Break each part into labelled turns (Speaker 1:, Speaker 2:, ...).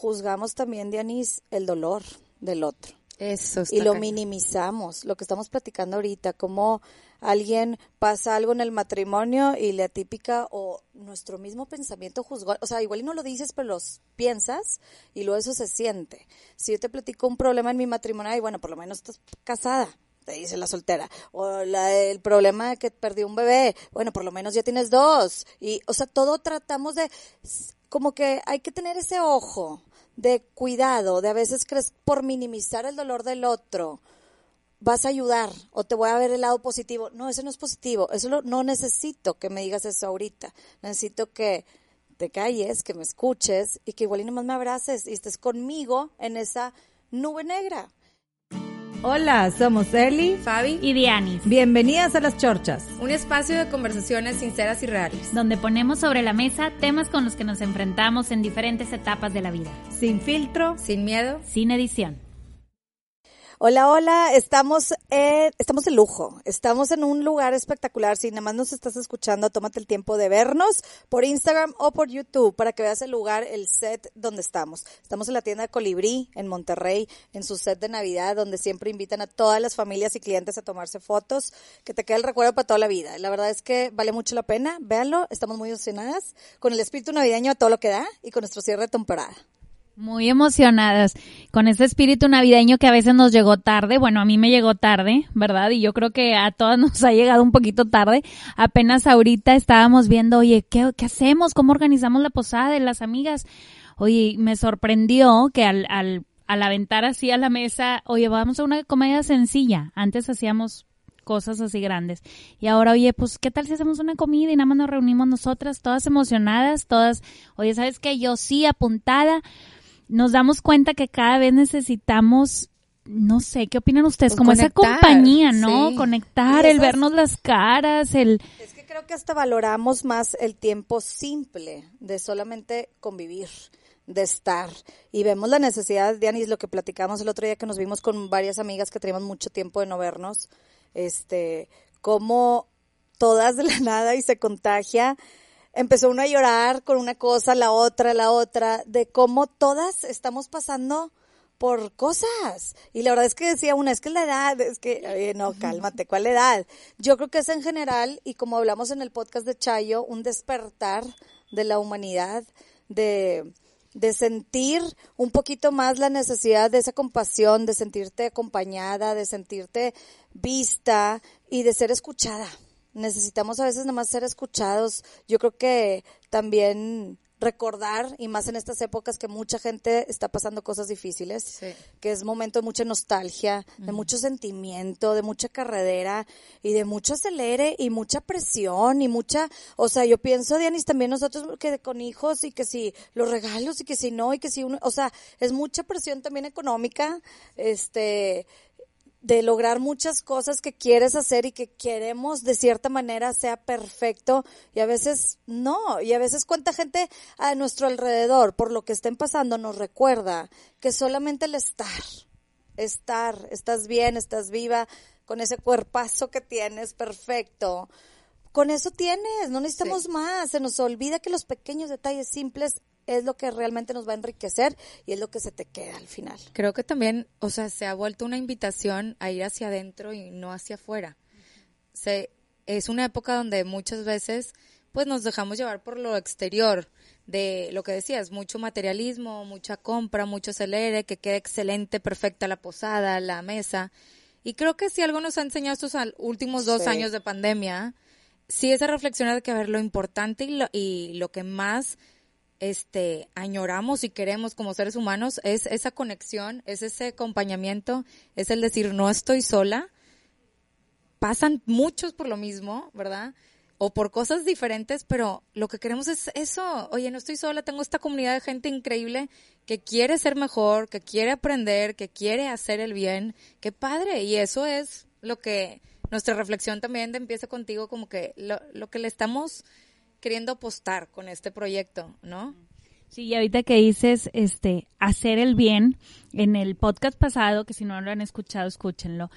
Speaker 1: Juzgamos también, Dianis, el dolor del otro.
Speaker 2: Eso está
Speaker 1: y lo minimizamos, lo que estamos platicando ahorita, como alguien pasa algo en el matrimonio y la típica o nuestro mismo pensamiento juzgó, o sea, igual y no lo dices, pero los piensas y luego eso se siente. Si yo te platico un problema en mi matrimonio, y bueno, por lo menos estás casada, te dice la soltera, o la, el problema de que perdí un bebé, bueno, por lo menos ya tienes dos, y, o sea, todo tratamos de, como que hay que tener ese ojo de cuidado, de a veces crees por minimizar el dolor del otro, vas a ayudar o te voy a ver el lado positivo. No, eso no es positivo. Eso lo- no necesito que me digas eso ahorita. Necesito que te calles, que me escuches y que igual y nomás me abraces y estés conmigo en esa nube negra.
Speaker 3: Hola, somos Eli.
Speaker 2: Fabi,
Speaker 4: y Dianis,
Speaker 3: Bienvenidas a las Chorchas.
Speaker 2: un espacio de conversaciones sinceras y reales.
Speaker 4: donde ponemos sobre la mesa temas con los que nos enfrentamos en diferentes etapas de la vida,
Speaker 3: Sin filtro.
Speaker 2: Sin miedo.
Speaker 4: sin edición.
Speaker 1: Hola, hola, estamos, en- estamos de lujo, estamos en un lugar espectacular, si nada más nos estás escuchando, tómate el tiempo de vernos por Instagram o por YouTube para que veas el lugar, el set donde estamos. Estamos en la tienda de Colibrí, en Monterrey, en su set de Navidad, donde siempre invitan a todas las familias y clientes a tomarse fotos, que te quede el recuerdo para toda la vida. La verdad es que vale mucho la pena, véanlo, estamos muy emocionadas, con el espíritu navideño a todo lo que da y con nuestro cierre de temporada.
Speaker 4: Muy emocionadas con ese espíritu navideño que a veces nos llegó tarde. Bueno, a mí me llegó tarde, ¿verdad? Y yo creo que a todas nos ha llegado un poquito tarde. Apenas ahorita estábamos viendo, oye, ¿qué, qué hacemos? ¿Cómo organizamos la posada de las amigas? Oye, me sorprendió que al, al, al aventar así a la mesa, oye, vamos a una comedia sencilla. Antes hacíamos cosas así grandes. Y ahora, oye, pues, ¿qué tal si hacemos una comida y nada más nos reunimos nosotras, todas emocionadas, todas, oye, ¿sabes qué? Yo sí, apuntada nos damos cuenta que cada vez necesitamos, no sé, ¿qué opinan ustedes?
Speaker 2: Pues
Speaker 4: Como esa
Speaker 2: conectar,
Speaker 4: compañía, ¿no?
Speaker 2: sí.
Speaker 4: Conectar,
Speaker 1: Y
Speaker 4: el vernos las caras, el...
Speaker 1: Es que creo que hasta valoramos más el tiempo simple de solamente convivir, de estar. Y vemos la necesidad, Dianis, lo que platicamos el otro día que nos vimos con varias amigas que teníamos mucho tiempo de no vernos, este, cómo todas de la nada y se contagia. Empezó uno a llorar con una cosa, la otra, la otra, de cómo todas estamos pasando por cosas. Y la verdad es que decía una, es que la edad, es que, oye, no, cálmate, ¿cuál edad? Yo creo que es en general, y como hablamos en el podcast de Chayo, un despertar de la humanidad, de, de sentir un poquito más la necesidad de esa compasión, de sentirte acompañada, de sentirte vista y de ser escuchada. Necesitamos a veces nada más ser escuchados. Yo creo que también recordar, y más en estas épocas que mucha gente está pasando cosas difíciles,
Speaker 2: Sí.
Speaker 1: que es momento de mucha nostalgia, de mucho sentimiento, de mucha carredera y de mucho acelere y mucha presión y mucha, o sea, yo pienso, Dianis, también nosotros que con hijos y que si los regalos y que si no y que si uno, o sea, es mucha presión también económica, este, de lograr muchas cosas que quieres hacer y que queremos de cierta manera sea perfecto y a veces no, y a veces cuánta gente a nuestro alrededor por lo que estén pasando nos recuerda que solamente el estar, estar, estás bien, estás viva, con ese cuerpazo que tienes, perfecto. Con eso tienes, no necesitamos
Speaker 2: Sí.
Speaker 1: más, se nos olvida que los pequeños detalles simples es lo que realmente nos va a enriquecer y es lo que se te queda al final.
Speaker 2: Creo que también, o sea, se ha vuelto una invitación a ir hacia adentro y no hacia afuera. Se, es una época donde muchas veces pues nos dejamos llevar por lo exterior de lo que decías, mucho materialismo, mucha compra, mucho acelere, que quede excelente, perfecta la posada, la mesa. Y creo que si algo nos ha enseñado estos últimos dos
Speaker 1: Sí.
Speaker 2: años de pandemia, sí es a reflexionar de que a ver lo importante y lo, y lo que más este añoramos y queremos como seres humanos es esa conexión, es ese acompañamiento, es el decir no estoy sola. Pasan muchos por lo mismo, ¿verdad? o por cosas diferentes, pero lo que queremos es eso. Oye, no estoy sola, tengo esta comunidad de gente increíble que quiere ser mejor, que quiere aprender, que quiere hacer el bien. Qué padre. Y eso es lo que nuestra reflexión también empieza contigo, como que lo, lo que le estamos queriendo apostar con este proyecto, ¿no?
Speaker 4: Sí, y ahorita que dices, este, hacer el bien, en el podcast pasado, que si no lo han escuchado, escúchenlo,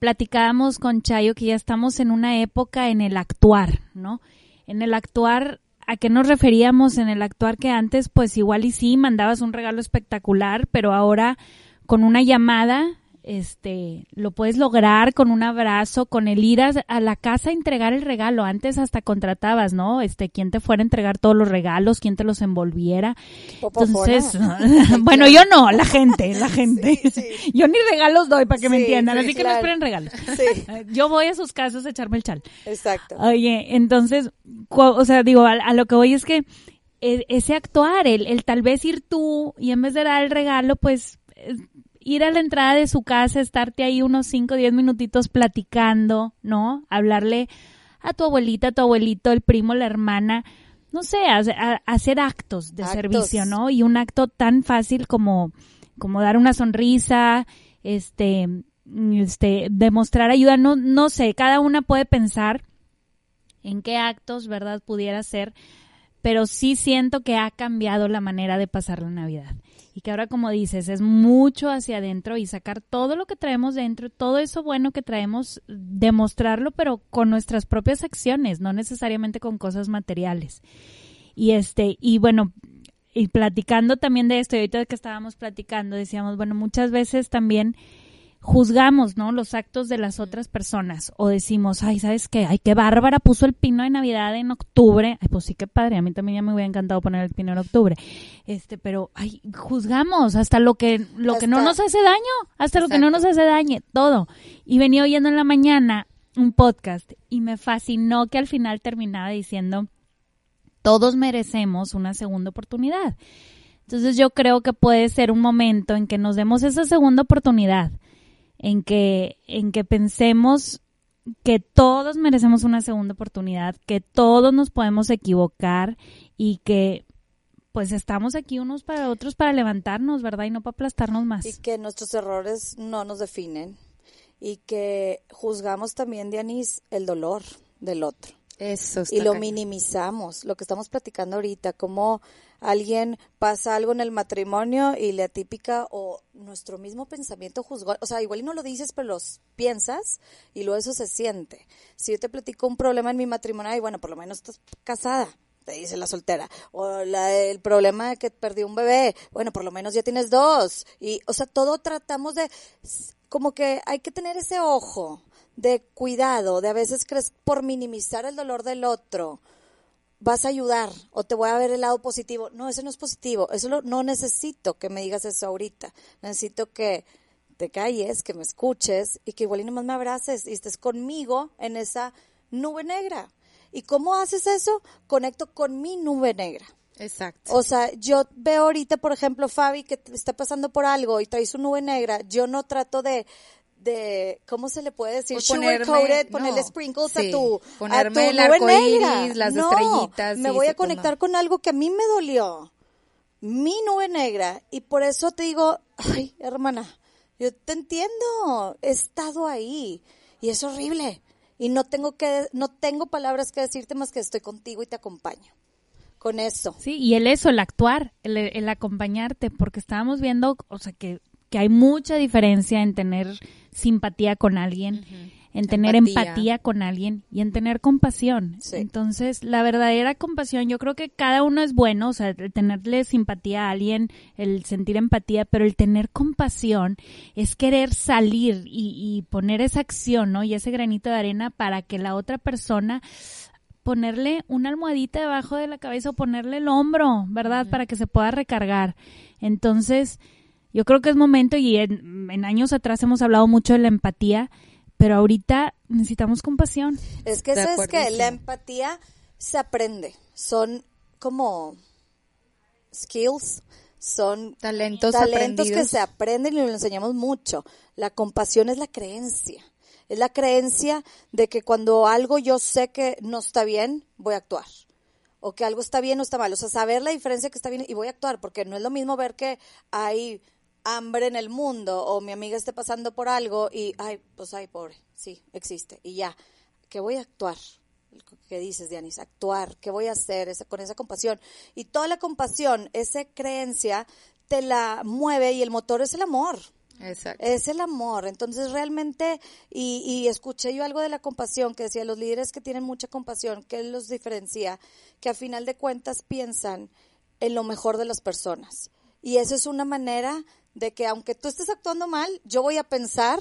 Speaker 4: platicábamos con Chayo que ya estamos en una época en el actuar, ¿no? En el actuar, ¿a qué nos referíamos en el actuar que antes, pues igual y sí, mandabas un regalo espectacular, pero ahora con una llamada este, lo puedes lograr con un abrazo, con el ir a, la casa a entregar el regalo. Antes hasta contratabas, ¿no? Este, quién te fuera a entregar todos los regalos, quién te los envolviera. Entonces, bueno, yo no, la gente, la gente. Yo ni regalos doy para que me entiendan, así que no esperen regalos. Yo voy a sus casas a echarme el chal.
Speaker 1: Exacto.
Speaker 4: Oye, entonces, o sea, digo, a, lo que voy es que e, ese actuar, el, el tal vez ir tú y en vez de dar el regalo, pues ir a la entrada de su casa, estarte ahí unos 5 o 10 minutitos platicando, ¿no? Hablarle a tu abuelita, a tu abuelito, el primo, la hermana, no sé, hacer actos de servicio, ¿no? Y un acto tan fácil como, como dar una sonrisa, este, este, demostrar ayuda, no, no sé, cada una puede pensar en qué actos, ¿verdad?, pudiera ser, pero sí siento que ha cambiado la manera de pasar la Navidad y que ahora como dices es mucho hacia adentro y sacar todo lo que traemos dentro, todo eso bueno que traemos, demostrarlo pero con nuestras propias acciones, no necesariamente con cosas materiales. Y este, y bueno, y platicando también de esto, y ahorita que estábamos platicando, decíamos, bueno, muchas veces también juzgamos, ¿no? Los actos de las otras personas o decimos, ay, ¿sabes qué? Ay, qué bárbara puso el pino de Navidad en octubre. Ay, pues sí, qué padre. A mí también ya me hubiera encantado poner el pino en octubre. Este, pero, ay, juzgamos hasta lo que, lo que no nos hace daño, hasta lo que no nos hace daño, todo. Y venía oyendo en la mañana un podcast y me fascinó que al final terminaba diciendo, todos merecemos una segunda oportunidad. Entonces yo creo que puede ser un momento en que nos demos esa segunda oportunidad en que, en que pensemos que todos merecemos una segunda oportunidad, que todos nos podemos equivocar y que pues estamos aquí unos para otros para levantarnos, ¿verdad? Y no para aplastarnos más.
Speaker 1: Y que nuestros errores no nos definen y que juzgamos también, Dianis, el dolor del otro.
Speaker 2: Eso
Speaker 1: y lo minimizamos, lo que estamos platicando ahorita, como alguien pasa algo en el matrimonio y la típica o nuestro mismo pensamiento juzgó, o sea, igual y no lo dices, pero los piensas y luego eso se siente. Si yo te platico un problema en mi matrimonio, y bueno, por lo menos estás casada, te dice la soltera, o el problema de que perdí un bebé, bueno, por lo menos ya tienes dos, y, o sea, todo tratamos de, como que hay que tener ese ojo de cuidado, de a veces crees por minimizar el dolor del otro, vas a ayudar o te voy a ver el lado positivo. No, eso no es positivo. Eso no necesito que me digas eso ahorita. Necesito que te calles, que me escuches y que igual y nomás me abraces y estés conmigo en esa nube negra. ¿Y cómo haces eso? Conecto con mi nube negra.
Speaker 2: Exacto.
Speaker 1: O sea, yo veo ahorita, por ejemplo, Fabi, que está pasando por algo y trae su nube negra. Yo no trato de, de ¿cómo se le puede decir?
Speaker 2: Sugar
Speaker 1: coated, ponerle sprinkles a tu
Speaker 2: ponerme
Speaker 1: a
Speaker 2: tu el las estrellitas.
Speaker 1: Me voy a conectar con algo que a mí me dolió. Mi nube negra y por eso te digo, ay, hermana, yo te entiendo, he estado ahí y es horrible y no tengo que no tengo palabras que decirte más que estoy contigo y te acompaño con eso.
Speaker 4: Sí, y el eso, el actuar, el, el acompañarte, porque estábamos viendo, o sea, que que hay mucha diferencia en tener simpatía con alguien, en tener empatía. con alguien y en tener compasión. Entonces, la verdadera compasión, yo creo que cada uno es bueno, o sea, el tenerle simpatía a alguien, el sentir empatía, pero el tener compasión es querer salir y, y poner esa acción, ¿no? Y ese granito de arena para que la otra persona ponerle una almohadita debajo de la cabeza o ponerle el hombro, ¿verdad? Para que se pueda recargar. Entonces, yo creo que es momento y en, años atrás hemos hablado mucho de la empatía, pero ahorita necesitamos compasión.
Speaker 1: Es que es que la empatía se aprende, son como skills, son
Speaker 2: talentos,
Speaker 1: talentos que se aprenden y lo enseñamos mucho. La compasión es la creencia Es la creencia de que cuando algo yo sé que no está bien, voy a actuar. O que algo está bien o está mal. O sea, saber la diferencia que está bien y voy a actuar, porque no es lo mismo ver que hay hambre en el mundo o mi amiga esté pasando por algo y, ay, pues ay, pobre, sí, existe. Y ya, que voy a actuar. ¿Qué dices, Dianis? Actuar, ¿qué voy a hacer esa, con esa compasión? Y toda la compasión, esa creencia, te la mueve y el motor es el amor.
Speaker 2: Exacto.
Speaker 1: Es el amor. Entonces realmente, y, y escuché yo algo de la compasión que decía, los líderes que tienen mucha compasión, que los diferencia, que a final de cuentas piensan en lo mejor de las personas. Y eso es una manera de que aunque tú estés actuando mal, yo voy a pensar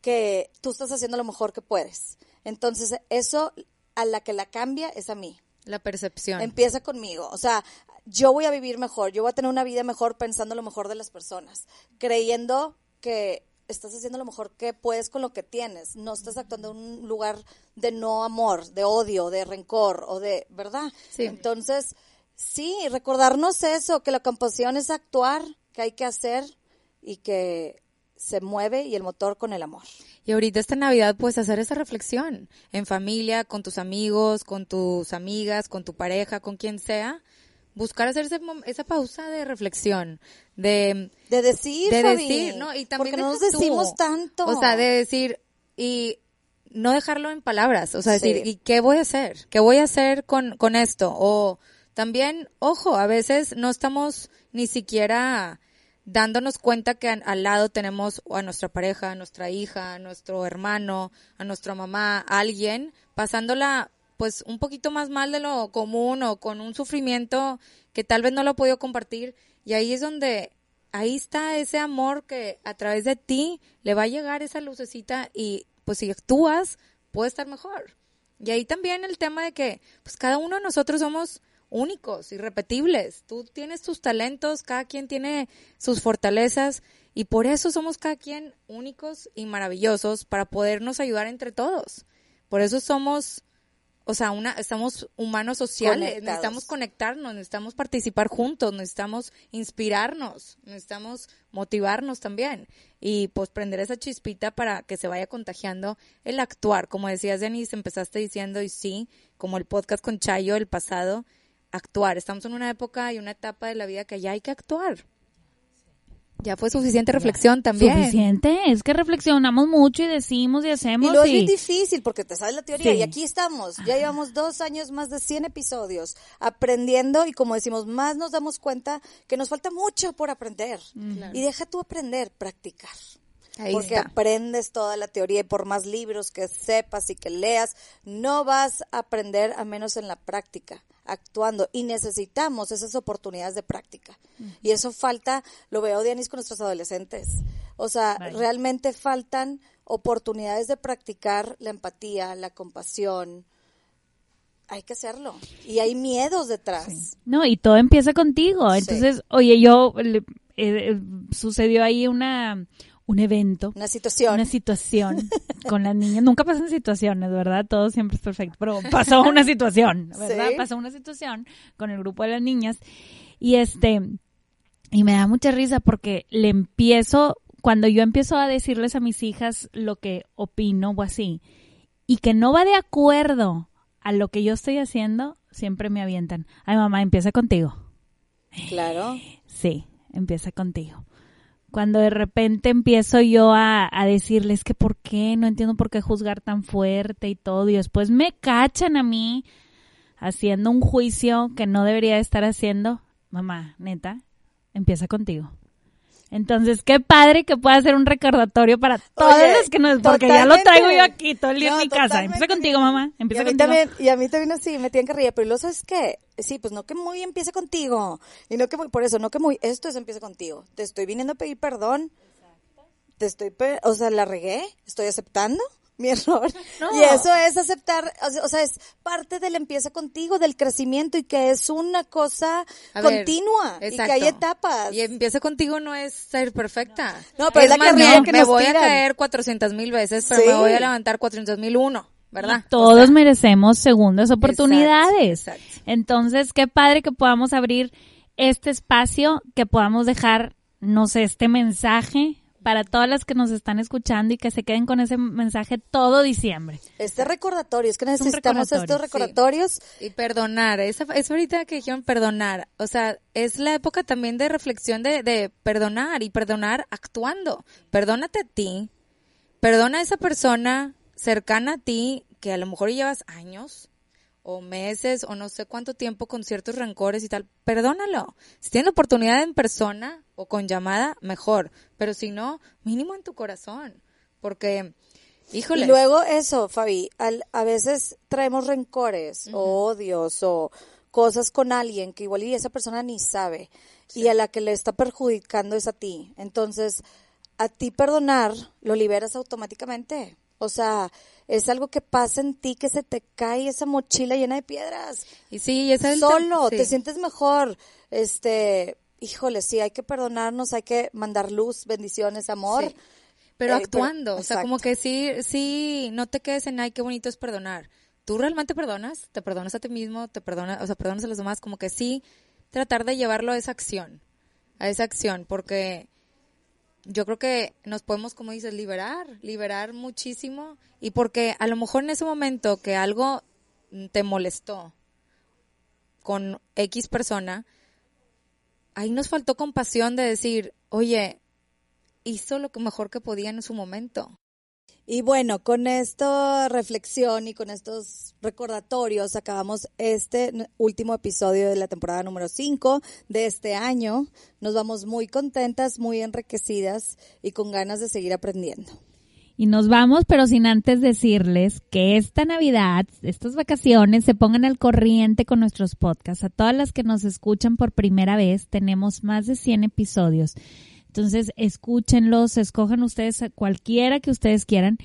Speaker 1: que tú estás haciendo lo mejor que puedes. Entonces eso a la que la cambia es a mí.
Speaker 2: La percepción.
Speaker 1: Empieza conmigo. O sea, yo voy a vivir mejor, yo voy a tener una vida mejor pensando lo mejor de las personas, creyendo que estás haciendo lo mejor que puedes con lo que tienes, no estás actuando en un lugar de no amor, de odio, de rencor o de, ¿verdad?
Speaker 2: Sí.
Speaker 1: Entonces, sí, recordarnos eso, que la compasión es actuar, que hay que hacer y que se mueve y el motor con el amor.
Speaker 2: Y ahorita esta Navidad puedes hacer esa reflexión en familia, con tus amigos, con tus amigas, con tu pareja, con quien sea. Buscar hacer ese esa pausa de reflexión, de,
Speaker 1: De decir,
Speaker 2: de
Speaker 1: Fabi,
Speaker 2: decir, ¿no? Y también
Speaker 1: porque no nos
Speaker 2: tú.
Speaker 1: decimos tanto.
Speaker 2: O sea, de decir, y no dejarlo en palabras, o sea,
Speaker 1: Sí.
Speaker 2: decir, ¿y qué voy a hacer? ¿Qué voy a hacer con, con esto? O también, ojo, a veces no estamos ni siquiera dándonos cuenta que al lado tenemos a nuestra pareja, a nuestra hija, a nuestro hermano, a nuestra mamá, a alguien pasándola pues un poquito más mal de lo común o con un sufrimiento que tal vez no lo ha podido compartir y ahí es donde ahí está ese amor que a través de ti le va a llegar esa lucecita y pues si actúas puede estar mejor. Y ahí también el tema de que pues cada uno de nosotros somos únicos, irrepetibles. Tú tienes tus talentos, cada quien tiene sus fortalezas y por eso somos cada quien únicos y maravillosos para podernos ayudar entre todos. Por eso somos, o sea, una, estamos humanos sociales,
Speaker 1: Conectados.
Speaker 2: necesitamos conectarnos, necesitamos participar juntos, necesitamos inspirarnos, necesitamos motivarnos también y pues prender esa chispita para que se vaya contagiando el actuar. Como decías, Denise, empezaste diciendo y sí, como el podcast con Chayo, el pasado, actuar. Estamos en una época y una etapa de la vida que ya hay que actuar. Ya fue suficiente reflexión también.
Speaker 4: Suficiente, es que reflexionamos mucho y decimos y
Speaker 1: Y
Speaker 4: hacemos
Speaker 1: luego es
Speaker 4: y-
Speaker 1: bien difícil porque te sabes la teoría
Speaker 4: Sí.
Speaker 1: y aquí estamos. Ya llevamos dos años, más de 100 episodios aprendiendo y como decimos, más nos damos cuenta que nos falta mucho por aprender. Y deja tú aprender, practicar.
Speaker 2: Ahí
Speaker 1: porque
Speaker 2: está.
Speaker 1: aprendes toda la teoría y por más libros que sepas y que leas, no vas a aprender a menos en la práctica, actuando. Y necesitamos esas oportunidades de práctica. Y eso falta, lo veo, Dianis, con nuestros adolescentes. O sea, realmente faltan oportunidades de practicar la empatía, la compasión. Hay que hacerlo. Y hay miedos detrás.
Speaker 4: No, y todo empieza contigo.
Speaker 1: Sí.
Speaker 4: Entonces, oye, yo eh, eh, sucedió ahí una un evento,
Speaker 1: Una situación.
Speaker 4: una situación con las niñas. Nunca pasan situaciones, ¿verdad? Todo siempre es perfecto, pero pasó una situación, ¿verdad?
Speaker 1: Sí.
Speaker 4: Pasó una situación con el grupo de las niñas y este y me da mucha risa porque le empiezo cuando yo empiezo a decirles a mis hijas lo que opino o así y que no va de acuerdo a lo que yo estoy haciendo, siempre me avientan. Ay, mamá, empieza contigo.
Speaker 1: Claro.
Speaker 4: Sí, empieza contigo. Cuando de repente empiezo yo a, a decirles que por qué, no entiendo por qué juzgar tan fuerte y todo, y después me cachan a mí haciendo un juicio que no debería estar haciendo. Mamá, neta, empieza contigo. Entonces, qué padre que pueda ser un recordatorio para todos
Speaker 1: Oye,
Speaker 4: los que nos... Porque ya lo traigo yo aquí todo el día
Speaker 1: No,
Speaker 4: en mi casa. Empieza contigo, mamá.
Speaker 1: Y
Speaker 4: Empieza
Speaker 1: a, mí
Speaker 4: contigo.
Speaker 1: también, y a mí también así, me tienen que reír, pero luego sabes qué, sí, pues no que muy empiece contigo, y no que muy, por eso, no que muy, esto es empieza contigo, te estoy viniendo a pedir perdón, te estoy, pe- o sea, la regué, estoy aceptando mi error,
Speaker 4: No.
Speaker 1: y eso es aceptar, o sea, es parte del empieza contigo, del crecimiento, y que es una cosa
Speaker 2: A ver,
Speaker 1: continua, y que hay etapas.
Speaker 2: Y empieza contigo no es ser perfecta.
Speaker 1: No, pero es la
Speaker 2: más,
Speaker 1: carrilla
Speaker 2: no,
Speaker 1: que
Speaker 2: me voy
Speaker 1: tiran.
Speaker 2: a caer 400 mil veces, pero
Speaker 1: Sí.
Speaker 2: me voy a levantar 400 mil uno, ¿verdad?
Speaker 4: Todos
Speaker 2: O sea,
Speaker 4: merecemos segundas oportunidades.
Speaker 2: Exacto, exacto.
Speaker 4: Entonces, qué padre que podamos abrir este espacio, que podamos dejar, no sé, este mensaje para todas las que nos están escuchando y que se queden con ese mensaje todo diciembre.
Speaker 1: Este recordatorio, es que necesitamos
Speaker 4: recordatorio,
Speaker 1: estos
Speaker 4: sí.
Speaker 1: recordatorios.
Speaker 2: Y perdonar, es ahorita que dijeron perdonar. O sea, es la época también de reflexión de, de perdonar y perdonar actuando. Perdónate a ti, perdona a esa persona cercana a ti que a lo mejor llevas años o meses o no sé cuánto tiempo con ciertos rencores y tal. Perdónalo. Si tienes oportunidad en persona o con llamada, mejor. Pero si no, mínimo en tu corazón. Porque, híjole.
Speaker 1: Y luego eso, Fabi, al- a veces traemos rencores o odios o cosas con alguien que igual y esa persona ni sabe y a la que le está perjudicando es a ti. Entonces, a ti perdonar lo liberas automáticamente. O sea, es algo que pasa en ti que se te cae esa mochila llena de piedras.
Speaker 2: y sí, esa es el
Speaker 1: Solo,
Speaker 2: sí.
Speaker 1: te sientes mejor. Este, híjole, sí, hay que perdonarnos, hay que mandar luz, bendiciones, amor.
Speaker 2: Sí. Pero
Speaker 1: Eh,
Speaker 2: actuando,
Speaker 1: pero-
Speaker 2: o sea, como que sí, sí, no te quedes en, ay, qué bonito es perdonar. ¿Tú realmente perdonas? ¿Te perdonas a ti mismo? ¿Te perdonas, o sea, perdonas a los demás? Como que sí, tratar de llevarlo a esa acción, a esa acción, porque yo creo que nos podemos, como dices, liberar, liberar muchísimo, y porque a lo mejor en ese momento que algo te molestó con X persona, ahí nos faltó compasión de decir, oye, hizo lo mejor que podía en su momento.
Speaker 1: Y bueno, con esta reflexión y con estos recordatorios acabamos este último episodio de la temporada número 5 de este año. Nos vamos muy contentas, muy enriquecidas y con ganas de seguir aprendiendo.
Speaker 4: Y nos vamos, pero sin antes decirles que esta Navidad, estas vacaciones, se pongan al corriente con nuestros podcasts. A todas las que nos escuchan por primera vez, tenemos más de 100 episodios. Entonces, escúchenlos, escojan ustedes a cualquiera que ustedes quieran.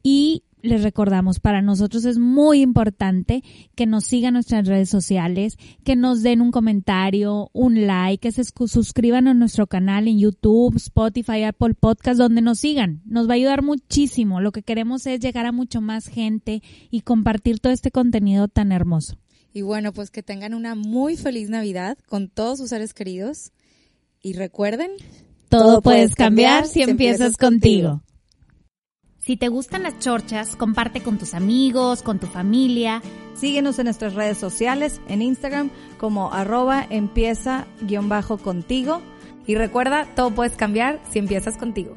Speaker 4: Y les recordamos, para nosotros es muy importante que nos sigan nuestras redes sociales, que nos den un comentario, un like, que se suscriban a nuestro canal en YouTube, Spotify, Apple Podcast, donde nos sigan. Nos va a ayudar muchísimo. Lo que queremos es llegar a mucho más gente y compartir todo este contenido tan hermoso.
Speaker 2: Y bueno, pues que tengan una muy feliz Navidad con todos sus seres queridos. Y recuerden,
Speaker 4: Todo, puedes cambiar si empiezas contigo. Si te gustan las chorchas, comparte con tus amigos, con tu familia.
Speaker 3: Síguenos en nuestras redes sociales, en Instagram como arroba empieza guion bajo contigo.
Speaker 2: y recuerda, todo puedes cambiar si empiezas contigo.